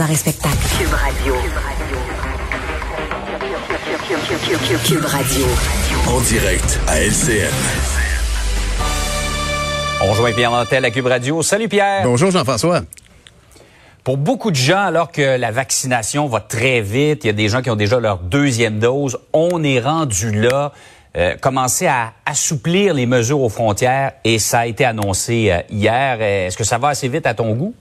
Arrêt spectacle. Cube Radio. Cube Radio. En direct à LCN. On rejoint Pierre Nantel à Cube Radio. Salut Pierre. Bonjour Jean-François. Pour beaucoup de gens, alors que la vaccination va très vite, il y a des gens qui ont déjà leur deuxième dose, on est rendu là. Euh, commencer à assouplir les mesures aux frontières et ça a été annoncé euh, hier. Est-ce que ça va assez vite à ton goût?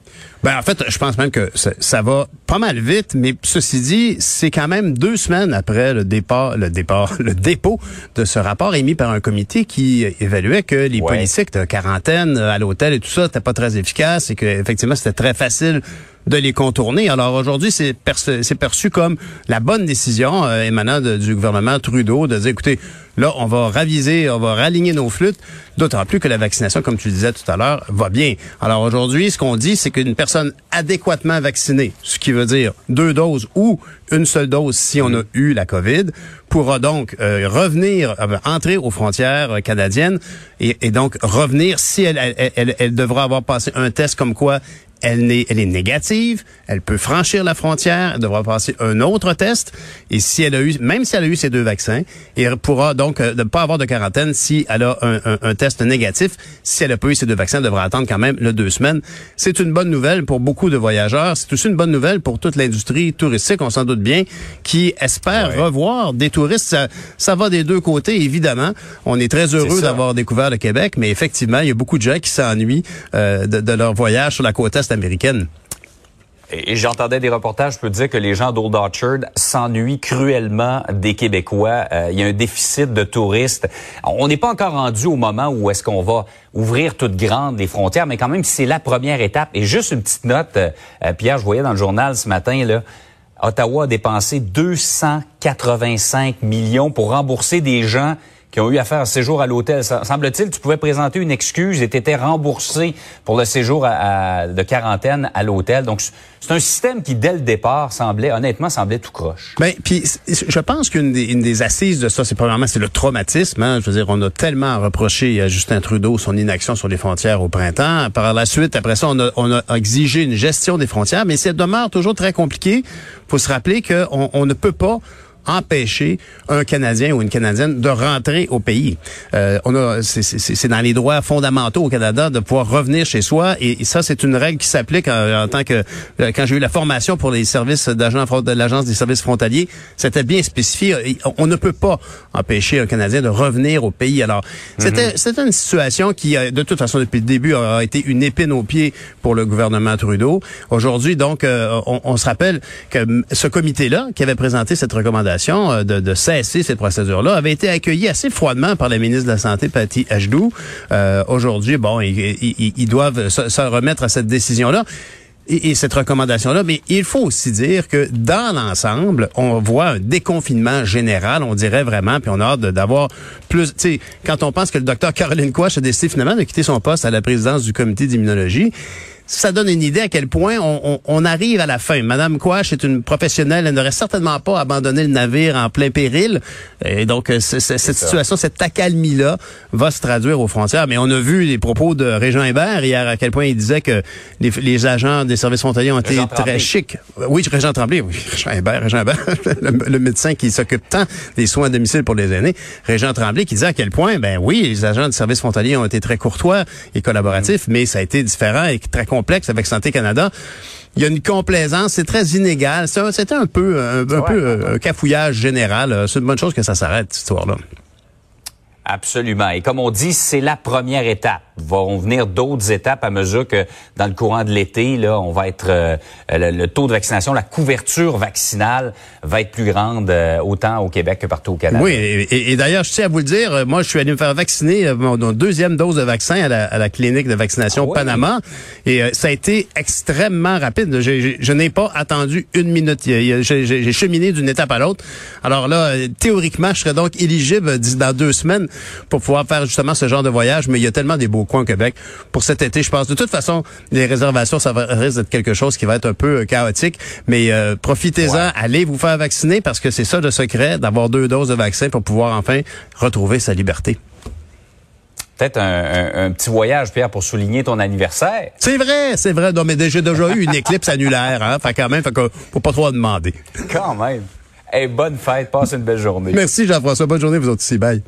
Ben en fait, je pense même que ça, ça, va pas mal vite, mais ceci dit, c'est quand même deux semaines après le départ, le départ, le dépôt de ce rapport émis par un comité qui évaluait que les Ouais. politiques de quarantaine euh, à l'hôtel et tout ça, c'était pas très efficace et que effectivement c'était très facile de les contourner. Alors aujourd'hui, c'est perçu, comme la bonne décision euh, émanant du gouvernement Trudeau de dire, écoutez, là, on va raviser, on va raligner nos flûtes, d'autant plus que la vaccination, comme tu disais tout à l'heure, va bien. Alors aujourd'hui, ce qu'on dit, c'est qu'une personne adéquatement vaccinée, ce qui veut dire deux doses ou une seule dose si on a eu la COVID, pourra donc euh, revenir, euh, entrer aux frontières euh, canadiennes et, donc revenir si elle, elle devra avoir passé un test comme quoi elle est, elle est négative, elle peut franchir la frontière, elle devra passer un autre test, et si elle a eu, même si elle a eu ces deux vaccins, elle pourra donc euh, ne pas avoir de quarantaine si elle a un, un- un test négatif. Si elle a pas eu ces deux vaccins, elle devra attendre quand même le deux semaines. C'est une bonne nouvelle pour beaucoup de voyageurs. C'est aussi une bonne nouvelle pour toute l'industrie touristique, on s'en doute bien, qui espère revoir des touristes. Ça, ça va des deux côtés, évidemment. On est très heureux d'avoir découvert le Québec, mais effectivement, il y a beaucoup de gens qui s'ennuient euh, de, de leur voyage sur la côte est américaine. Et, j'entendais des reportages, je peux dire que les gens d'Old Orchard s'ennuient cruellement des Québécois. Euh, il y a un déficit de touristes. On n'est pas encore rendu au moment où est-ce qu'on va ouvrir toutes grandes les frontières, mais quand même, c'est la première étape. Et juste une petite note, euh, euh, Pierre, je voyais dans le journal ce matin, là, Ottawa a dépensé 285 millions pour rembourser des gens qui ont eu à faire un séjour à l'hôtel. Semble-t-il, tu pouvais présenter une excuse et tu étais remboursé pour le séjour à- à- de quarantaine à l'hôtel. Donc, c'est un système qui, dès le départ, semblait, honnêtement, semblait tout croche. Ben, puis je pense qu'une des, une des assises de ça, c'est premièrement c'est le traumatisme. Hein. Je veux dire, on a tellement reproché à Justin Trudeau son inaction sur les frontières au printemps. Par la suite, après ça, on a, on a exigé une gestion des frontières, mais ça demeure toujours très compliqué. Faut se rappeler qu'on on ne peut pas empêcher un Canadien ou une Canadienne de rentrer au pays. Euh, on a, c'est- dans les droits fondamentaux au Canada de pouvoir revenir chez soi et, et ça c'est une règle qui s'applique en, en tant que euh, quand j'ai eu la formation pour les services d'agents de l'agence des services frontaliers, c'était bien spécifié. On, ne peut pas empêcher un Canadien de revenir au pays. Alors c'était c'était une situation qui euh, de toute façon depuis le début a été une épine au pied pour le gouvernement Trudeau. Aujourd'hui donc on, on se rappelle que ce comité là qui avait présenté cette recommandation euh, de, de cesser cette procédure-là avait été accueilli assez froidement par la ministre de la Santé, Patty Ajdou. Euh, Aujourd'hui, bon, ils, ils- ils doivent se, se remettre à cette décision-là. Et, et cette recommandation-là, mais il faut aussi dire que dans l'ensemble, on voit un déconfinement général, on dirait vraiment, puis on a hâte d'avoir plus. Tu sais, quand on pense que le docteur Caroline Quach a décidé finalement de quitter son poste à la présidence du comité d'immunologie, ça donne une idée à quel point on, on- on arrive à la fin. Madame Quash est une professionnelle, elle n'aurait certainement pas abandonné le navire en plein péril. Et donc, euh, cette situation, cette accalmie-là va se traduire aux frontières. Mais on a vu les propos de Régent Hébert hier, à quel point il disait que les, les agents des services frontaliers ont été très chics. Oui, Régent Tremblay, oui, Régent Hébert, Régent Hébert, le, le médecin qui s'occupe tant des soins à domicile pour les aînés. Régent Tremblay qui disait à quel point, ben oui, les agents des services frontaliers ont été très courtois et collaboratifs, mais ça a été différent et très complexe avec Santé Canada. Il y a une complaisance, c'est très inégal. C'est un- C'était un peu, un, un peu euh, un cafouillage général. Euh, C'est une bonne chose que ça s'arrête, cette histoire-là. Absolument. Et comme on dit, c'est la première étape. Vont venir d'autres étapes à mesure que dans le courant de l'été, là, on va être euh, le, le, taux de vaccination, la couverture vaccinale va être plus grande euh, autant au Québec que partout au Canada. Oui, et, et d'ailleurs, je tiens à vous le dire, euh, moi, je suis allé me faire vacciner mon, mon deuxième dose de vaccin à la, à la clinique de vaccination Ah oui? Panama, et ça a été extrêmement rapide. J'ai- j'ai- je n'ai pas attendu une minute. J'ai cheminé d'une étape à l'autre. Alors là, euh, théoriquement, je serais donc éligible dans deux semaines pour pouvoir faire justement ce genre de voyage, mais il y a tellement des beaux au Québec pour cet été, je pense. De toute façon, les réservations, ça va, risque d'être quelque chose qui va être un peu euh, chaotique, mais euh, profitez-en, Ouais. allez vous faire vacciner parce que c'est ça le secret d'avoir deux doses de vaccin pour pouvoir enfin retrouver sa liberté. Peut-être un, un- un petit voyage, Pierre, pour souligner ton anniversaire. C'est vrai, c'est vrai. Non, mais j'ai déjà eu une éclipse annulaire, hein. Fait quand même, fait que faut pas trop en demander. Quand même. Hey, bonne fête, passe une belle journée. Merci Jean-François. Bonne journée, vous autres ici. Bye.